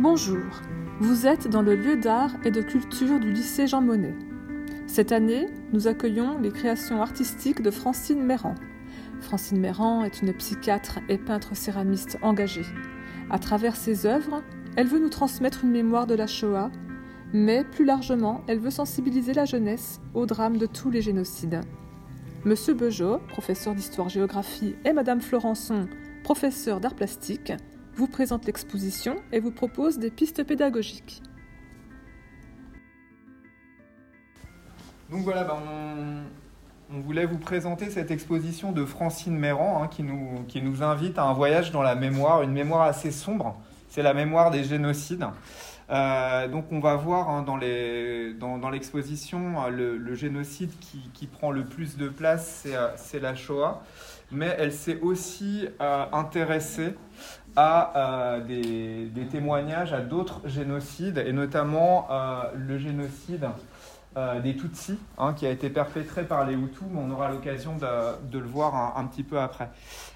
Bonjour, vous êtes dans le lieu d'art et de culture du lycée Jean Monnet. Cette année, nous accueillons les créations artistiques de Francine Méran. Francine Méran est une psychiatre et peintre céramiste engagée. À travers ses œuvres, elle veut nous transmettre une mémoire de la Shoah, mais plus largement, elle veut sensibiliser la jeunesse au drame de tous les génocides. Monsieur Beugeot, professeur d'histoire-géographie, et Madame Florençon, professeur d'art plastique, vous présente l'exposition et vous propose des pistes pédagogiques. Donc voilà, ben, on, voulait vous présenter cette exposition de Francine Méran hein, qui, nous, invite à un voyage dans la mémoire, une mémoire assez sombre, c'est la mémoire des génocides. Euh, donc on va voir hein, dans, l'exposition le, le, génocide qui, qui, prend le plus de place, c'est euh, la Shoah, mais elle s'est aussi euh, intéressée à euh, des, témoignages à d'autres génocides, et notamment euh, le génocide des Tutsis, hein, qui a été perpétré par les Hutus, on aura l'occasion de, le voir un, petit peu après.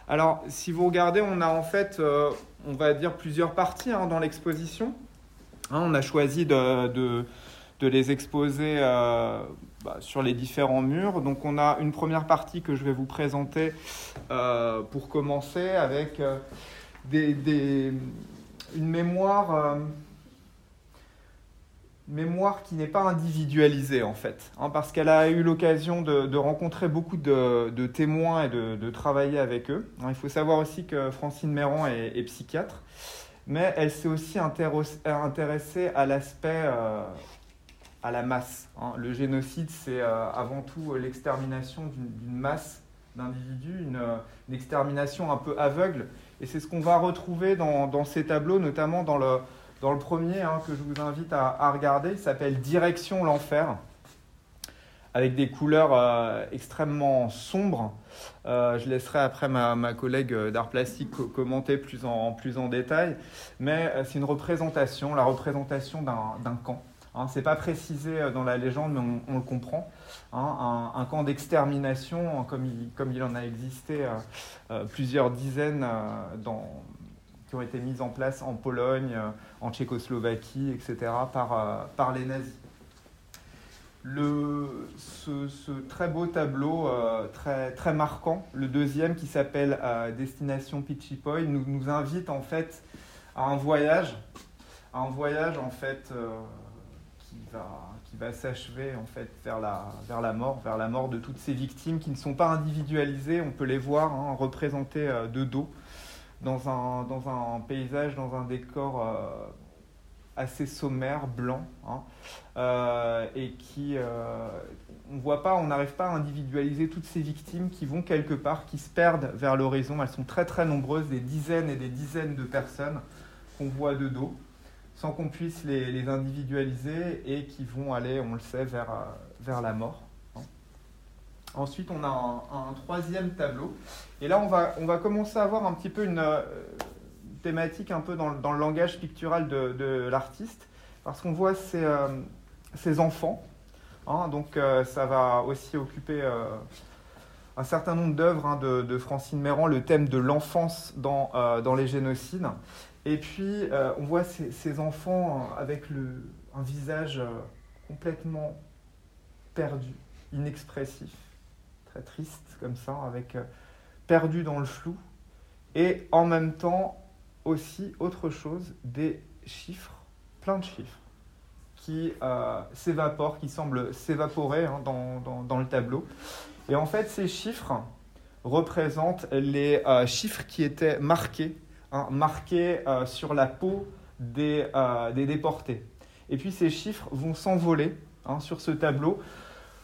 Alors, si vous regardez, on a en fait, on va dire, plusieurs parties hein, dans l'exposition. Hein, on a choisi de, les exposer bah, sur les différents murs. Donc, on a une première partie que je vais vous présenter pour commencer avec des, une mémoire, euh, mémoire qui n'est pas individualisée en fait, hein, parce qu'elle a eu l'occasion de, rencontrer beaucoup de, témoins et de, travailler avec eux. Hein, il faut savoir aussi que Francine Méran est, psychiatre, mais elle s'est aussi intéressée à l'aspect euh, à la masse. Hein. Le génocide, c'est euh, avant tout l'extermination d'une masse d'individus, une, une, extermination un peu aveugle et c'est ce qu'on va retrouver dans, ces tableaux, notamment dans le, dans le premier hein, que je vous invite à, regarder. Il s'appelle Direction l'enfer, avec des couleurs euh, extrêmement sombres. Euh, je laisserai après ma, ma collègue d'art plastique commenter plus en, plus en détail. Mais euh, c'est une représentation, la représentation d'un camp. Hein, Ce n'est pas précisé dans la légende, mais on, le comprend. Hein, un, camp d'extermination, comme il, comme il en a existé euh, euh, plusieurs dizaines euh, qui ont été mises en place en Pologne, en Tchécoslovaquie, etc., par, les nazis. Ce, très beau tableau, très, marquant, le deuxième qui s'appelle Destination Pichipoy, nous, invite en fait à un voyage, un voyage en fait qui va qui va s'achever en fait vers la, vers la mort, vers la mort de toutes ces victimes qui ne sont pas individualisées. On peut les voir hein, représentées euh, de dos dans un, dans un paysage, dans un décor euh, assez sommaire, blanc, hein, euh, et qui, on voit pas, on n'arrive pas à individualiser toutes ces victimes qui vont quelque part, qui se perdent vers l'horizon. Elles sont très très nombreuses, des dizaines et des dizaines de personnes qu'on voit de dos sans qu'on puisse les, individualiser et qui vont aller, on le sait, vers, euh, vers la mort. Hein. Ensuite, on a un, troisième tableau. Et là, on va, on va commencer à avoir un petit peu une euh, thématique un peu dans, dans, le langage pictural de, l'artiste, parce qu'on voit ces, euh, enfants. Hein. donc, ça va aussi occuper un certain nombre d'œuvres hein, de, de, Francine Méran, le thème de l'enfance dans, dans les génocides. Et puis, euh, on voit ces, enfants euh, avec le, un visage euh, complètement perdu, inexpressif, très triste comme ça, avec perdu dans le flou. Et en même temps, aussi, autre chose, des chiffres, plein de chiffres, qui s'évaporent, qui semblent s'évaporer hein, dans, dans, le tableau. Et en fait, ces chiffres représentent les chiffres qui étaient marqués Hein, marqués euh, sur la peau des, euh, des, déportés. Et puis ces chiffres vont s'envoler hein, sur ce tableau,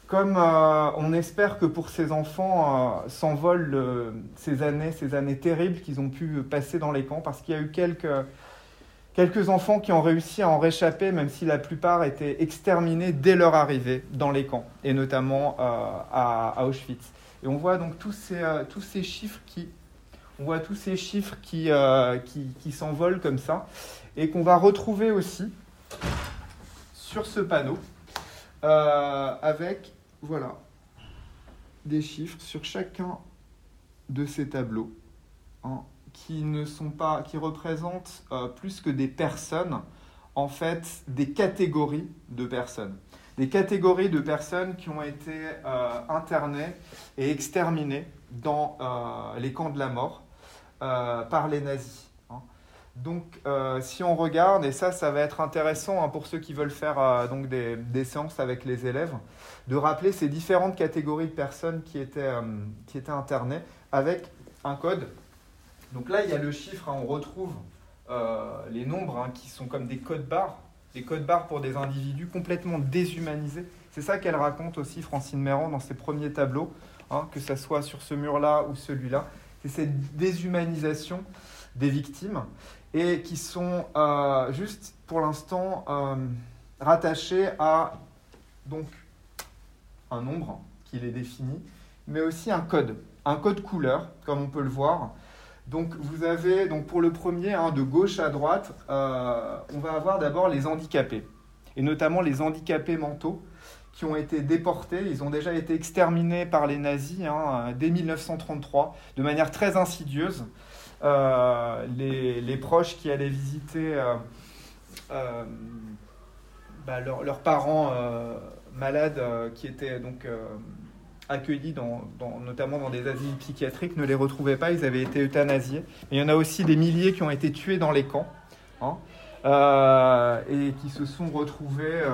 comme euh, on espère que pour ces enfants s'envolent ces années, ces années terribles qu'ils ont pu passer dans les camps, parce qu'il y a eu quelques, enfants qui ont réussi à en réchapper, même si la plupart étaient exterminés dès leur arrivée dans les camps, et notamment à, Auschwitz. Et on voit donc tous ces chiffres qui on voit tous ces chiffres qui, euh, qui, s'envolent comme ça et qu'on va retrouver aussi sur ce panneau euh, avec voilà, des chiffres sur chacun de ces tableaux hein, qui ne sont pas, qui représentent plus que des personnes, en fait, des catégories de personnes. Des catégories de personnes qui ont été internées et exterminées dans les camps de la mort par les nazis. Donc, euh, si on regarde, et ça, ça va être intéressant hein, pour ceux qui veulent faire euh, donc des, séances avec les élèves, de rappeler ces différentes catégories de personnes qui étaient, euh, qui étaient internées avec un code. Donc là, il y a le chiffre, hein, on retrouve les nombres hein, qui sont comme des codes barres, des codes barres pour des individus complètement déshumanisés. C'est ça qu'elle raconte aussi, Francine Méran, dans ses premiers tableaux, que ce soit sur ce mur-là ou celui-là. C'est cette déshumanisation des victimes et qui sont euh, juste pour l'instant euh, rattachés à donc un nombre qui les définit, mais aussi un code, un code couleur, comme on peut le voir. Donc vous avez, donc pour le premier, hein, de gauche à droite, euh, on va avoir d'abord les handicapés, et notamment les handicapés mentaux qui ont été déportés. Ils ont déjà été exterminés par les nazis hein, dès 1933 de manière très insidieuse. Euh, les, proches qui allaient visiter euh, euh, bah, leurs parents malades qui étaient donc accueillis dans, notamment dans des asiles psychiatriques ne les retrouvaient pas, ils avaient été euthanasiés. il y en a aussi des milliers qui ont été tués dans les camps hein, et qui se sont retrouvés.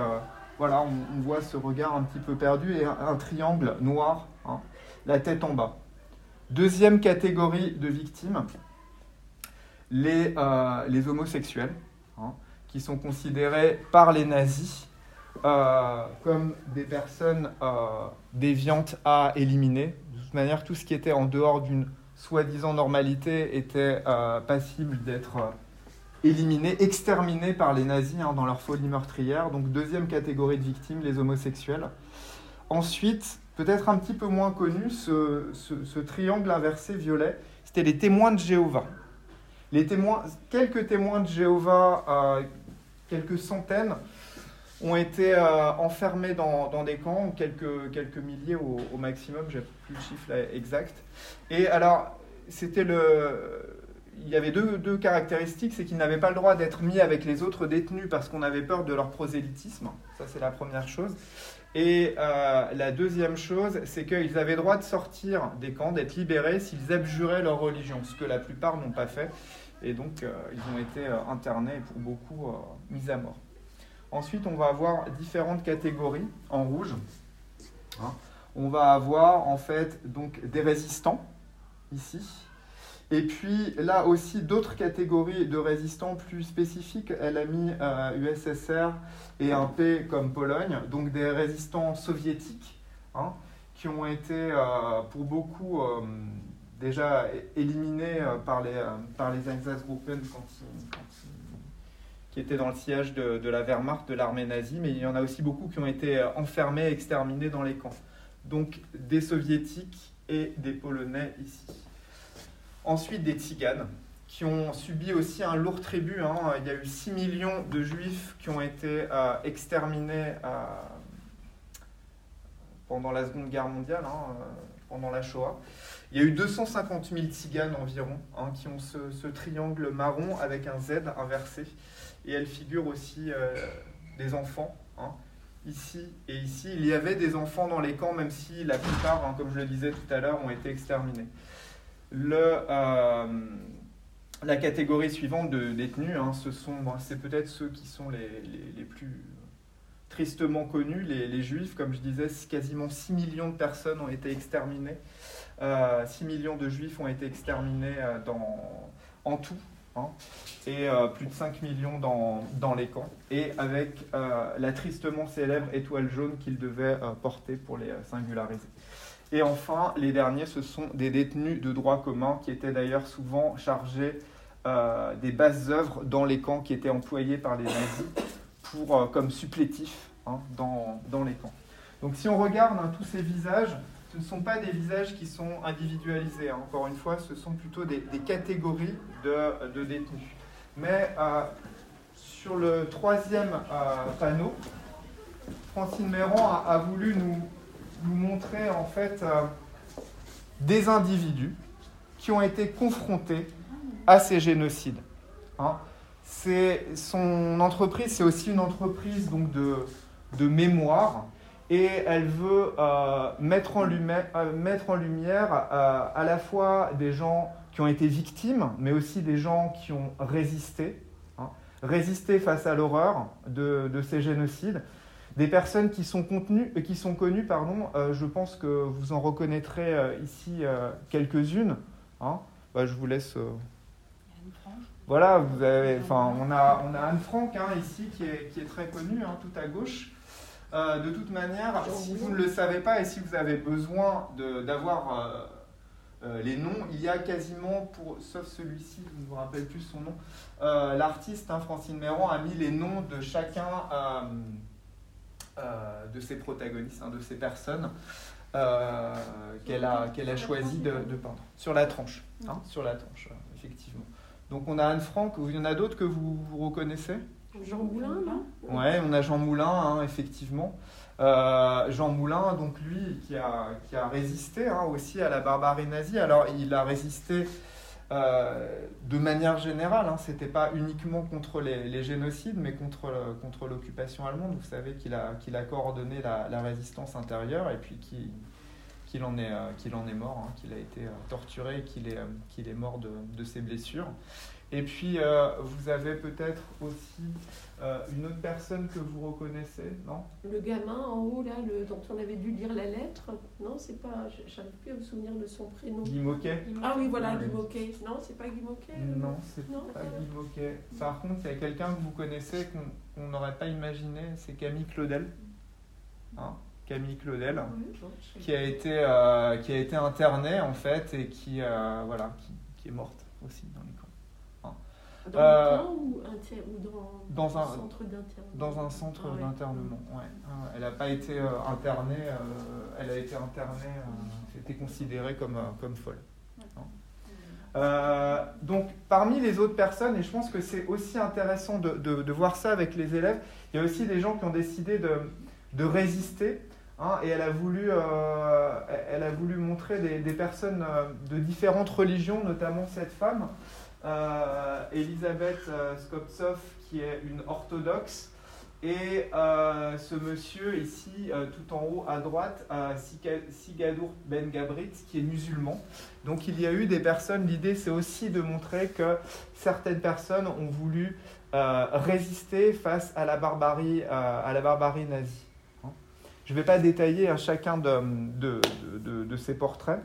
Voilà, on, voit ce regard un petit peu perdu et un, triangle noir, hein, la tête en bas. Deuxième catégorie de victimes, les, euh, homosexuels, hein, qui sont considérés par les nazis euh, comme des personnes euh, déviantes à éliminer. De toute manière, tout ce qui était en dehors d'une soi-disant normalité était passible d'être éliminé, exterminé par les nazis hein, dans leur folie meurtrière. Donc deuxième catégorie de victimes, les homosexuels. Ensuite, peut-être un petit peu moins connu, ce, triangle inversé violet, c'était les témoins de Jéhovah. Les témoins, quelques témoins de Jéhovah, euh, quelques centaines, ont été euh, enfermés dans, des camps, quelques, quelques milliers au, maximum, j'ai plus le chiffre exact. Et alors, c'était le, il y avait deux, deux caractéristiques, c'est qu'ils n'avaient pas le droit d'être mis avec les autres détenus parce qu'on avait peur de leur prosélytisme, ça c'est la première chose. Et euh, la deuxième chose, c'est qu'ils avaient droit de sortir des camps, d'être libérés s'ils abjuraient leur religion, ce que la plupart n'ont pas fait. Et donc, euh, ils ont été euh, internés et pour beaucoup mis à mort. Ensuite, on va avoir différentes catégories en rouge. Hein. On va avoir en fait donc des résistants ici. Et puis là aussi d'autres catégories de résistants plus spécifiques. Elle a mis USSR et un P comme Pologne, donc des résistants soviétiques hein, qui ont été pour beaucoup déjà éliminés euh, par les, euh, par les Einsatzgruppen quand, qui étaient dans le siège de, de, la Wehrmacht, de l'armée nazie, mais il y en a aussi beaucoup qui ont été euh, enfermés, exterminés dans les camps. Donc des soviétiques et des polonais ici. Ensuite des tziganes, qui ont subi aussi un lourd tribut. Hein. Il y a eu 6 millions de juifs qui ont été exterminés pendant la Seconde Guerre mondiale, hein, pendant la Shoah. Il y a eu 250 000 tziganes environ hein, qui ont ce, triangle marron avec un Z inversé. Et elle figure aussi euh, des enfants. Ici et ici, il y avait des enfants dans les camps, même si la plupart, comme je le disais tout à l'heure, ont été exterminés. Le, euh, la catégorie suivante de détenus, ce sont, c'est peut-être ceux qui sont les, les, plus tristement connus, les, juifs. Comme je disais, quasiment 6 millions de personnes ont été exterminées 6 euh, millions de juifs ont été exterminés euh, dans, en tout, hein, et euh, plus de 5 millions dans, dans, les camps, et avec la tristement célèbre étoile jaune qu'ils devaient porter pour les singulariser. Et enfin, les derniers, ce sont des détenus de droit commun qui étaient d'ailleurs souvent chargés des bases œuvres dans les camps qui étaient employés par les nazis pour, comme supplétifs hein, dans, dans, les camps. Donc si on regarde hein, tous ces visages, ce ne sont pas des visages qui sont individualisés. Hein. Encore une fois, ce sont plutôt des, catégories de, détenus. Mais euh, sur le troisième euh, panneau, Francine Méran a, voulu nous, montrer en fait euh, des individus qui ont été confrontés à ces génocides. Hein. Son entreprise, c'est aussi une entreprise donc de, de mémoire et elle veut mettre, en lumière, euh, mettre en lumière euh, à la fois des gens qui ont été victimes, mais aussi des gens qui ont résisté, hein, résisté face à l'horreur de, de, ces génocides, des personnes qui sont, contenues, qui sont connues, pardon, je pense que vous en reconnaîtrez ici quelques-unes. Hein. Bah, je vous laisse. Voilà, vous avez, enfin, on a, on a Anne Frank hein, ici qui est, qui est très connue, tout à gauche. Euh, de toute manière, si vous ne le savez pas et si vous avez besoin d'avoir euh, euh, les noms, il y a quasiment, pour, sauf celui-ci, je ne me rappelle plus son nom, l'artiste hein, Francine Méran a mis les noms de chacun de ses protagonistes, hein, de ces personnes qu'elle a, qu'elle a choisi de, peindre. Sur la tranche, hein, sur la tranche, effectivement. Donc on a Anne Frank, il y en a d'autres que vous, vous reconnaissez? Jean Moulin, non? Ouais, on a Jean Moulin, hein, effectivement. Euh, Jean Moulin, donc lui, qui a, qui a résisté hein, aussi à la barbarie nazie. Alors, il a résisté euh, de manière générale. Hein, C'était pas uniquement contre les, génocides, mais contre, contre l'occupation allemande. Vous savez qu'il a, qu'il a coordonné la, résistance intérieure et puis qu'il en, est, euh, est mort, qu'il a été torturé et qu'il est, qu'il est mort de, de ses blessures. Et puis, euh, vous avez peut-être aussi euh, une autre personne que vous reconnaissez, non? Le gamin en haut, là, le, dont on avait dû lire la lettre. Non, c'est pas. J'arrive plus à me souvenir de son prénom. Guy Moquet? Ah oui, voilà, Guy Moquet. Non, c'est pas Guy Moquet Non, c'est pas Guy Moquet. Par contre, il y a quelqu'un que vous connaissez qu'on n'aurait pas imaginé, c'est Camille Claudel. Hein Camille Claudel, qui, a été, euh, qui a été internée en fait et qui, voilà, qui, qui est morte aussi dans les dans euh, ou, dans, dans, un, centre d'internement Dans un centre ah d'internement, ouais. Ah elle n'a pas été euh, internée, euh, elle a été internée, était considérée comme, comme folle. donc, parmi les autres personnes, et je pense que c'est aussi intéressant de, de, voir ça avec les élèves, il y a aussi des gens qui ont décidé de, de résister. Hein, et elle a, voulu, elle a voulu montrer des, des personnes de différentes religions, notamment cette femme, euh, Elisabeth euh, Skoptsov, qui est une orthodoxe, et euh, ce monsieur ici, tout en haut à droite, Sigadour Ben Gabrit, qui est musulman. Donc il y a eu des personnes, l'idée c'est aussi de montrer que certaines personnes ont voulu résister face à la barbarie, à la barbarie nazie. Je ne vais pas détailler hein, chacun de ces portraits.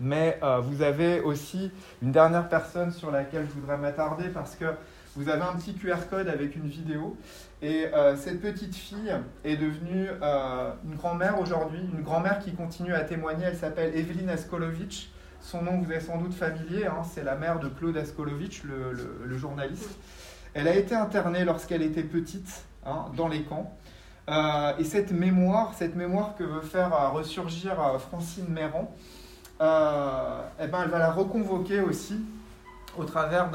Mais euh, vous avez aussi une dernière personne sur laquelle je voudrais m'attarder parce que vous avez un petit QR code avec une vidéo. Et euh, cette petite fille est devenue euh, une grand-mère aujourd'hui, une grand-mère qui continue à témoigner. Elle s'appelle Evelyn Askolovitch. Son nom vous est sans doute familier, hein. c'est la mère de Claude Askolovitch, le, journaliste. Elle a été internée lorsqu'elle était petite hein, dans les camps. et cette mémoire, cette mémoire que veut faire ressurgir Francine Méran, euh, eh ben, elle va la reconvoquer aussi au travers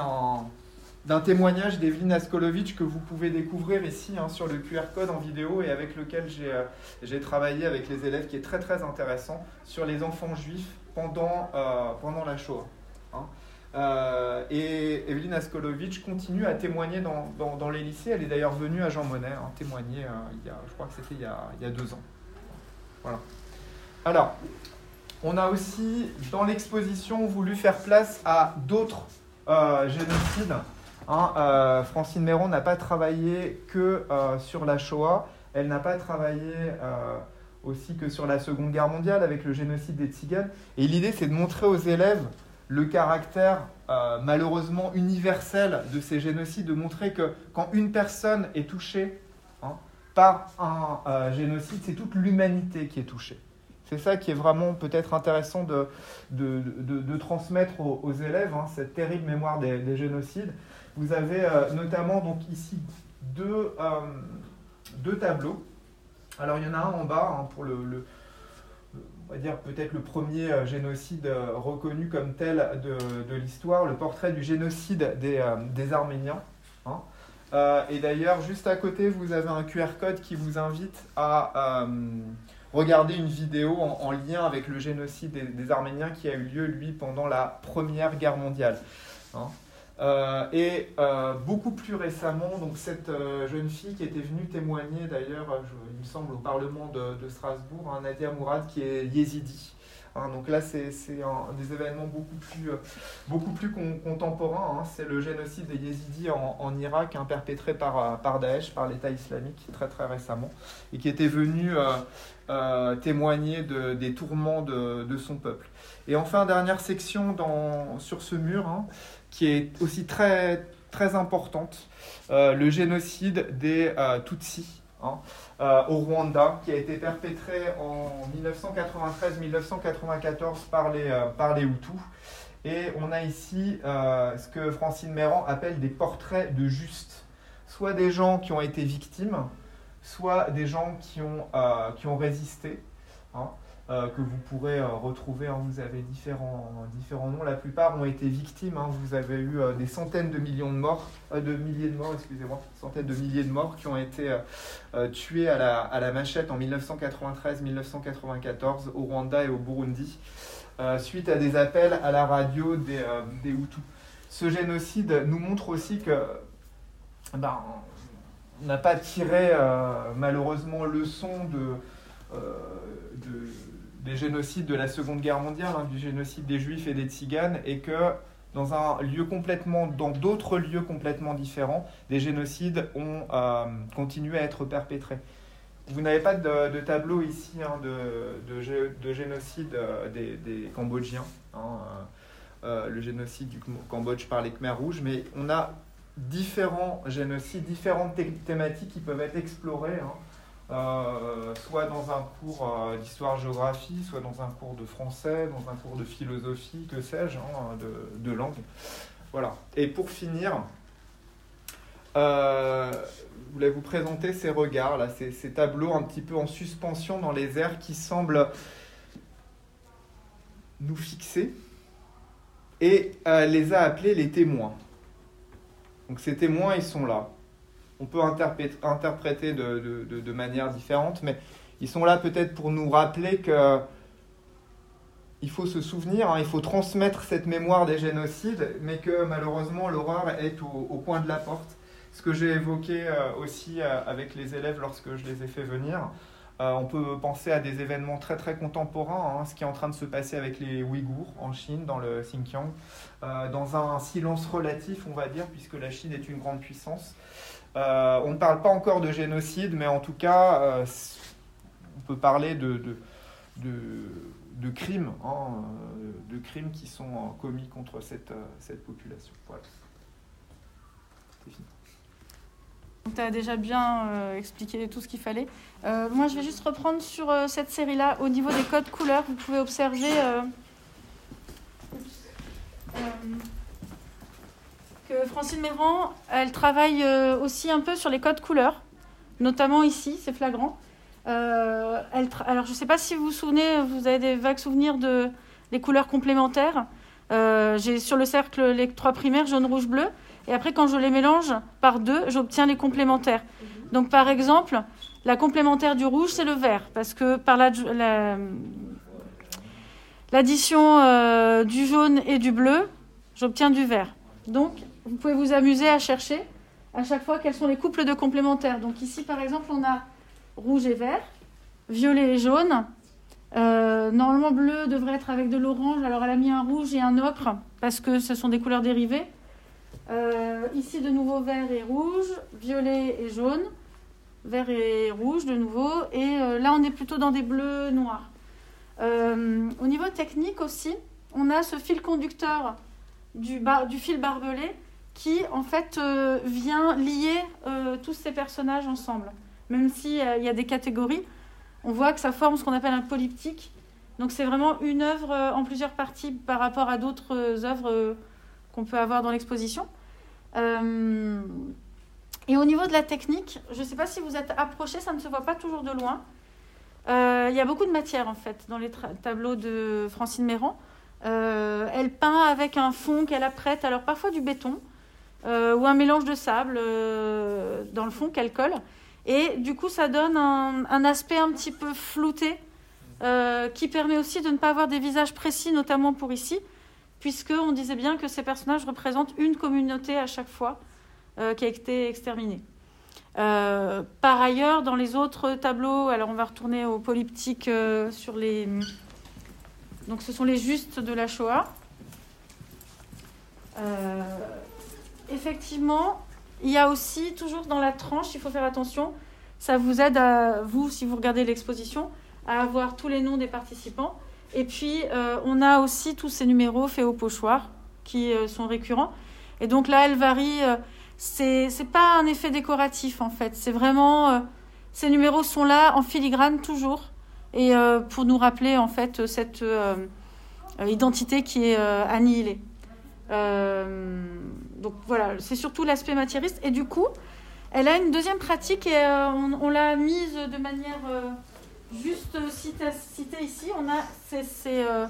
d'un témoignage d'Evelyne Askolovitch que vous pouvez découvrir ici hein, sur le QR code en vidéo et avec lequel euh, j'ai travaillé avec les élèves qui est très très intéressant sur les enfants juifs pendant, euh, pendant la Shoah. Hein. et Evelyne Askolovitch continue à témoigner dans, les lycées. Elle est d'ailleurs venue à Jean Monnet hein, témoigner, il y a, je crois que c'était il, il, y a deux ans. Voilà. Alors, on a aussi, dans l'exposition, voulu faire place à d'autres euh, génocides. Hein. Euh, Francine Méron n'a pas travaillé que euh, sur la Shoah, elle n'a pas travaillé aussi que sur la Seconde Guerre mondiale avec le génocide des Tziganes. Et l'idée, c'est de montrer aux élèves le caractère malheureusement universel de ces génocides, de montrer que quand une personne est touchée hein, par un génocide, c'est toute l'humanité qui est touchée. C'est ça qui est vraiment peut-être intéressant de, transmettre aux, élèves, hein, cette terrible mémoire des, génocides. Vous avez euh, notamment donc ici deux, euh, deux, tableaux. Alors il y en a un en bas hein, pour le, dire peut-être le premier euh, génocide reconnu comme tel de, l'histoire, le portrait du génocide des, des Arméniens. Hein. et d'ailleurs, juste à côté, vous avez un QR code qui vous invite à Regardez une vidéo en, lien avec le génocide des, Arméniens qui a eu lieu, lui, pendant la Première Guerre mondiale. Hein. Euh, et euh, beaucoup plus récemment, donc cette euh, jeune fille qui était venue témoigner d'ailleurs, il me semble, au Parlement de, Strasbourg, hein, Nadia Mourad, qui est yézidi. Hein. donc là, c'est des événements beaucoup plus, contemporains. C'est le génocide des yézidis en, Irak, perpétré par, par Daesh, par l'État islamique, très très récemment, et qui était venu témoigner de, des tourments de, son peuple. Et enfin, dernière section sur ce mur, qui est aussi très, très importante, euh, le génocide des euh, Tutsis hein, euh, au Rwanda, qui a été perpétré en 1993-1994 par les, par les Hutus. Et on a ici ce que Francine Méran appelle des portraits de justes, soit des gens qui ont été victimes, soit des gens qui ont, qui ont résisté. Hein. Euh, que vous pourrez euh, retrouver. Hein. vous avez différents, noms. La plupart ont été victimes. Hein. vous avez eu euh, des centaines de millions de morts, de milliers de morts, excusez-moi, centaines de milliers de morts qui ont été tués à la, machette en 1993-1994 au Rwanda et au Burundi, suite à des appels à la radio des, des Hutus. Ce génocide nous montre aussi que ben, n'a pas tiré malheureusement leçon de, de des génocides de la Seconde Guerre mondiale, hein, du génocide des Juifs et des Tziganes, et que dans un lieu complètement, dans d'autres lieux complètement différents, des génocides ont euh, continué à être perpétrés. Vous n'avez pas de, tableau ici hein, de, de, génocide euh, des, Cambodgiens, hein, euh, le génocide du Cambodge par les Khmers rouges, mais on a différents génocides, différentes thématiques qui peuvent être explorées. Euh, soit dans un cours euh, d'histoire-géographie, soit dans un cours de français, dans un cours de philosophie, que sais-je, hein, de, langue. Voilà. Et pour finir, euh, je voulais vous présenter ces regards, là, ces, ces, tableaux un petit peu en suspension dans les airs qui semblent nous fixer, et les a appelés les témoins. Donc ces témoins, ils sont là on peut interpréter de, manière différente, mais ils sont là peut-être pour nous rappeler que il faut se souvenir, hein, il faut transmettre cette mémoire des génocides, mais que malheureusement l'horreur est au, coin de la porte. Ce que j'ai évoqué euh, aussi euh, avec les élèves lorsque je les ai fait venir, euh, on peut penser à des événements très très contemporains, hein, ce qui est en train de se passer avec les Ouïghours en Chine, dans le Xinjiang, dans un silence relatif, on va dire, puisque la Chine est une grande puissance. Euh, on ne parle pas encore de génocide, mais en tout cas, euh, on peut parler de, de, crimes, hein, de crimes qui sont commis contre cette, cette population. Voilà. C'est fini. Tu as déjà bien euh, expliqué tout ce qu'il fallait. moi, je vais juste reprendre sur cette série-là. Au niveau des codes couleurs, vous pouvez observer Francine Méran, elle travaille euh, aussi un peu sur les codes couleurs, notamment ici, c'est flagrant. Euh, alors, je ne sais pas si vous vous souvenez, vous avez des vagues souvenirs de les couleurs complémentaires. Euh, j'ai sur le cercle les trois primaires, jaune, rouge, bleu. Et après, quand je les mélange par deux, j'obtiens les complémentaires. Donc, par exemple, la complémentaire du rouge, c'est le vert. Parce que par l'addition du jaune et du bleu, j'obtiens du vert. Donc, vous pouvez vous amuser à chercher à chaque fois quels sont les couples de complémentaires. Donc ici, par exemple, on a rouge et vert, violet et jaune. Euh, normalement, bleu devrait être avec de l'orange. Alors, elle a mis un rouge et un ocre parce que ce sont des couleurs dérivées. Euh, ici, de nouveau, vert et rouge, violet et jaune, vert et rouge de nouveau. Et euh, là, on est plutôt dans des bleus noirs. au niveau technique aussi, on a ce fil conducteur du, fil barbelé qui en fait vient lier tous ces personnages ensemble. Même s'il il y a des catégories, on voit que ça forme ce qu'on appelle un polyptyque. Donc c'est vraiment une œuvre en plusieurs parties par rapport à d'autres œuvres qu'on peut avoir dans l'exposition. et au niveau de la technique, je ne sais pas si vous êtes approché, ça ne se voit pas toujours de loin. Il y a beaucoup de matière en fait dans les tableaux de Francine Méran. elle peint avec un fond qu'elle apprête, alors parfois du béton, euh, ou un mélange de sable euh, dans le fond qu'elle colle. Et du coup, ça donne un, aspect un petit peu flouté euh, qui permet aussi de ne pas avoir des visages précis, notamment pour ici, puisqu'on disait bien que ces personnages représentent une communauté à chaque fois euh, qui a été exterminée. Euh, par ailleurs, dans les autres tableaux, alors on va retourner au polyptyque euh, sur les. Donc ce sont les justes de la Shoah. effectivement, il y a aussi, toujours dans la tranche, il faut faire attention, ça vous aide à vous, si vous regardez l'exposition, à avoir tous les noms des participants. Et puis, euh, on a aussi tous ces numéros faits au pochoir qui euh, sont récurrents. Et donc là, elle varie. Euh, c'est pas un effet décoratif en fait. C'est vraiment ces numéros sont là en filigrane toujours et pour nous rappeler en fait cette identité qui est annihilée. Donc voilà, c'est surtout l'aspect matérialiste. Et du coup, elle a une deuxième pratique et on, on l'a mise de manière juste citer, ici, on a ces, euh,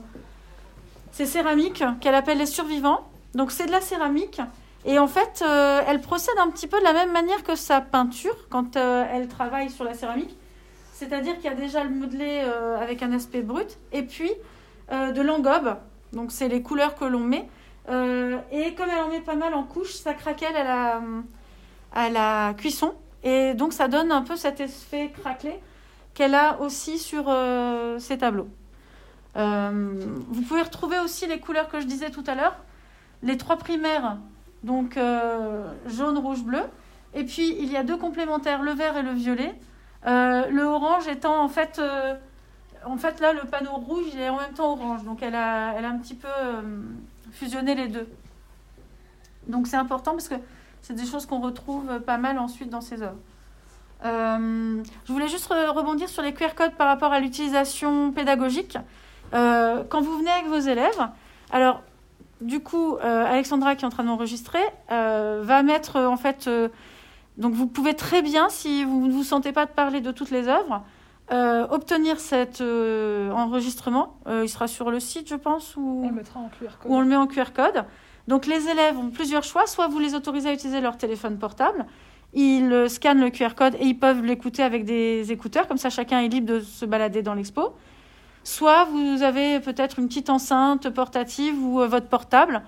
ces, céramiques qu'elle appelle les survivants. Donc c'est de la céramique. Et en fait, euh, elle procède un petit peu de la même manière que sa peinture quand euh, elle travaille sur la céramique. C'est-à-dire qu'il y a déjà le modelé avec un aspect brut et puis de l'engobe. Donc c'est les couleurs que l'on met. Et comme elle en met pas mal en couche, ça craquelle à la, la cuisson. Et donc ça donne un peu cet effet craquelé qu'elle a aussi sur euh, ses tableaux. Euh, vous pouvez retrouver aussi les couleurs que je disais tout à l'heure, les trois primaires, donc euh, jaune, rouge, bleu, et puis il y a deux complémentaires, le vert et le violet. le orange étant en fait, en fait là le panneau rouge il est en même temps orange, donc elle a, elle a un petit peu fusionné les deux. Donc c'est important parce que c'est des choses qu'on retrouve pas mal ensuite dans ses œuvres. Euh, je voulais juste rebondir sur les QR codes par rapport à l'utilisation pédagogique. Euh, quand vous venez avec vos élèves, alors du coup, euh, Alexandra qui est en train d'enregistrer va mettre en fait. donc vous pouvez très bien, si vous ne vous sentez pas de parler de toutes les œuvres, obtenir cet enregistrement. il sera sur le site, je pense, ou on le mettra en QR code. Ou on le met en QR code. Donc les élèves ont plusieurs choix. Soit vous les autorisez à utiliser leur téléphone portable, ils scannent le QR code et ils peuvent l'écouter avec des écouteurs, comme ça chacun est libre de se balader dans l'expo. Soit vous avez peut-être une petite enceinte portative ou euh, votre portable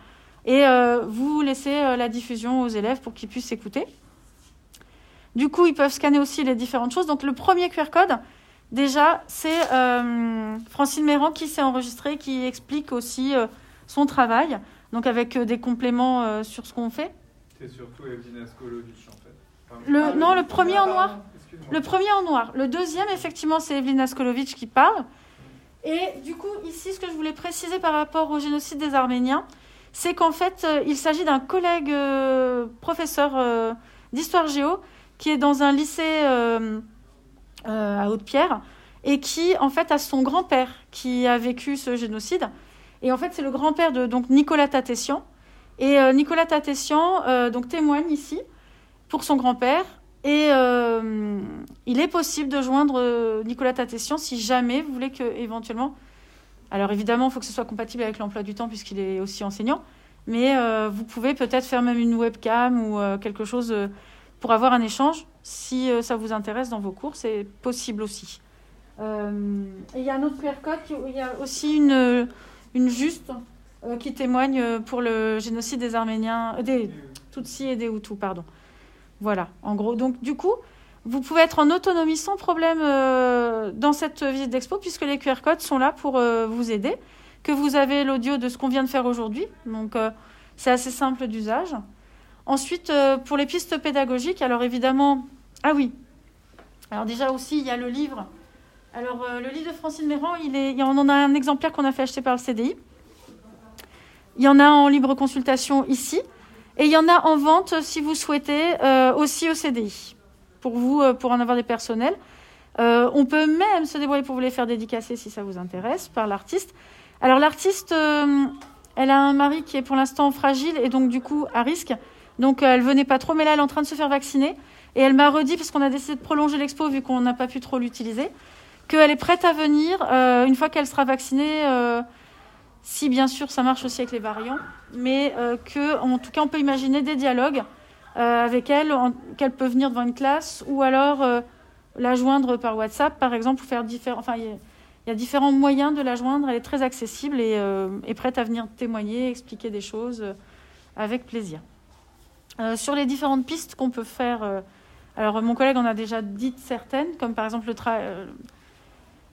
et euh, vous laissez euh, la diffusion aux élèves pour qu'ils puissent écouter. Du coup, ils peuvent scanner aussi les différentes choses. Donc le premier QR code, déjà, c'est Francine Méran qui s'est enregistrée, qui explique aussi son travail, donc avec des compléments sur ce qu'on fait. C'est surtout Evelyne Askolovic en fait. Le, non, le premier en noir. Le premier en noir. Le deuxième, effectivement, c'est Evelyne Askolovic qui parle. Et du coup, ici, ce que je voulais préciser par rapport au génocide des Arméniens, c'est qu'en fait, euh, il s'agit d'un collègue euh, professeur euh, d'histoire géo qui est dans un lycée à Haute-Pierre et qui, en fait, a son grand-père qui a vécu ce génocide. Et en fait, c'est le grand-père de donc, Nicolas Tatessian. Et Nicolas Tatessian donc, témoigne ici pour son grand-père. Et euh, il est possible de joindre euh, Nicolas Tatessian si jamais vous voulez que éventuellement. Alors évidemment, il faut que ce soit compatible avec l'emploi du temps puisqu'il est aussi enseignant. Mais euh, vous pouvez peut-être faire même une webcam ou quelque chose pour avoir un échange. Si ça vous intéresse dans vos cours, c'est possible aussi. il y a un autre QR code, il y a aussi une, une juste qui témoigne pour le génocide des Arméniens, des Tutsis et des Hutus, pardon. Voilà, en gros. Donc, du coup, vous pouvez être en autonomie sans problème euh, dans cette visite d'expo, puisque les QR codes sont là pour euh, vous aider, que vous avez l'audio de ce qu'on vient de faire aujourd'hui. Donc, euh, c'est assez simple d'usage. Ensuite, pour les pistes pédagogiques, alors évidemment, ah oui, alors déjà aussi, il y a le livre. Alors, le livre de Francine Méran, il est, on en a un exemplaire qu'on a fait acheter par le CDI. Il y en a en libre consultation ici. Et il y en a en vente, si vous souhaitez, euh, aussi au CDI, pour vous, euh, pour en avoir des personnels. Euh, on peut même se débrouiller pour vous les faire dédicacer si ça vous intéresse, par l'artiste. Alors l'artiste, elle a un mari qui est pour l'instant fragile et donc du coup à risque. Donc elle venait pas trop, mais là elle est en train de se faire vacciner. Et elle m'a redit, parce qu'on a décidé de prolonger l'expo vu qu'on n'a pas pu trop l'utiliser, qu'elle est prête à venir une fois qu'elle sera vaccinée si bien sûr ça marche aussi avec les variants, mais euh, que en tout cas on peut imaginer des dialogues euh, avec elle, qu'elle peut venir devant une classe ou alors euh, la joindre par WhatsApp par exemple pour faire différents. Enfin, il Il y a différents moyens de la joindre. Elle est très accessible et est prête à venir témoigner, expliquer des choses avec plaisir. Sur les différentes pistes qu'on peut faire, alors mon collègue en a déjà dit certaines, comme par exemple le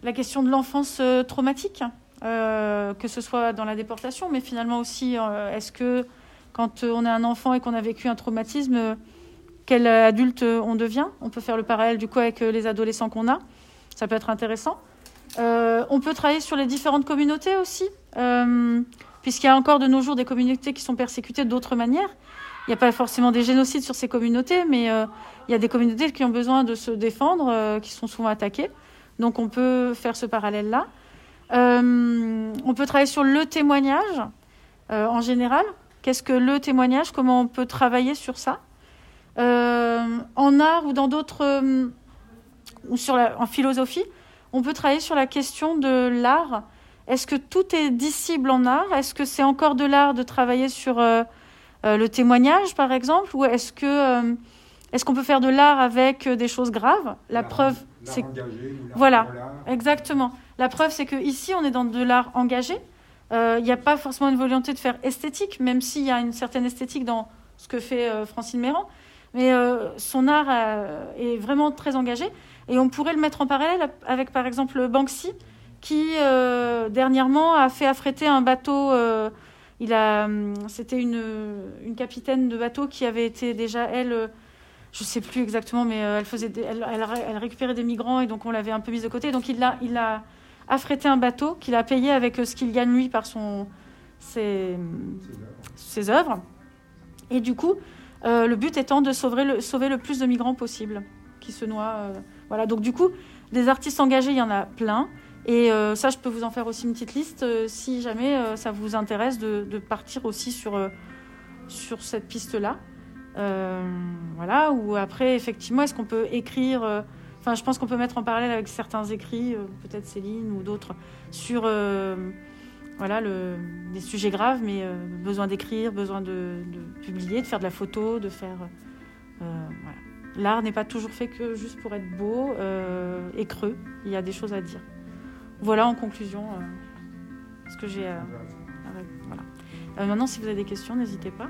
la question de l'enfance traumatique. Euh, que ce soit dans la déportation, mais finalement aussi, euh, est-ce que quand on est un enfant et qu'on a vécu un traumatisme, quel adulte on devient? On peut faire le parallèle du coup avec les adolescents qu'on a. Ça peut être intéressant. Euh, on peut travailler sur les différentes communautés aussi, puisqu'il y a encore de nos jours des communautés qui sont persécutées d'autres manières. Il n'y a pas forcément des génocides sur ces communautés, mais il y a des communautés qui ont besoin de se défendre, qui sont souvent attaquées. Donc on peut faire ce parallèle-là. Euh, on peut travailler sur le témoignage euh, en général. Qu'est-ce que le témoignage? Comment on peut travailler sur ça? Euh, En art ou dans d'autres, ou en philosophie, on peut travailler sur la question de l'art. Est-ce que tout est dissible en art? Est-ce que c'est encore de l'art de travailler sur le témoignage, par exemple, ou est-ce que est-ce qu'on peut faire de l'art avec des choses graves? La preuve, c'est voilà, exactement. La preuve, c'est qu'ici, on est dans de l'art engagé. Euh, il n'y a pas forcément une volonté de faire esthétique, même s'il y a une certaine esthétique dans ce que fait euh, Francine Méran. Mais euh, son art est vraiment très engagé. Et on pourrait le mettre en parallèle avec, par exemple, Banksy, qui dernièrement a fait affréter un bateau. Il a, hum, c'était une, une, capitaine de bateau qui avait été déjà elle je sais plus exactement, mais elle faisait, elle, elle, récupérait des migrants et donc on l'avait un peu mise de côté. Donc il il a, affrété un bateau qu'il a payé avec euh, ce qu'il gagne lui par son, ses, ses œuvres. Et du coup, euh, le but étant de sauver le, sauver le plus de migrants possible qui se noient. Euh, voilà, donc du coup, des artistes engagés, il y en a plein. Et ça, je peux vous en faire aussi une petite liste si jamais ça vous intéresse de, partir aussi sur, sur cette piste-là. voilà, ou après, effectivement, est-ce qu'on peut écrire Enfin, je pense qu'on peut mettre en parallèle avec certains écrits, euh, peut-être Céline ou d'autres, sur euh, voilà, le, des sujets graves, mais euh, besoin d'écrire, besoin de, publier, de faire de la photo, de faire. L'art n'est pas toujours fait que juste pour être beau et creux. Il y a des choses à dire. Voilà en conclusion ce que j'ai. voilà. maintenant, si vous avez des questions, n'hésitez pas.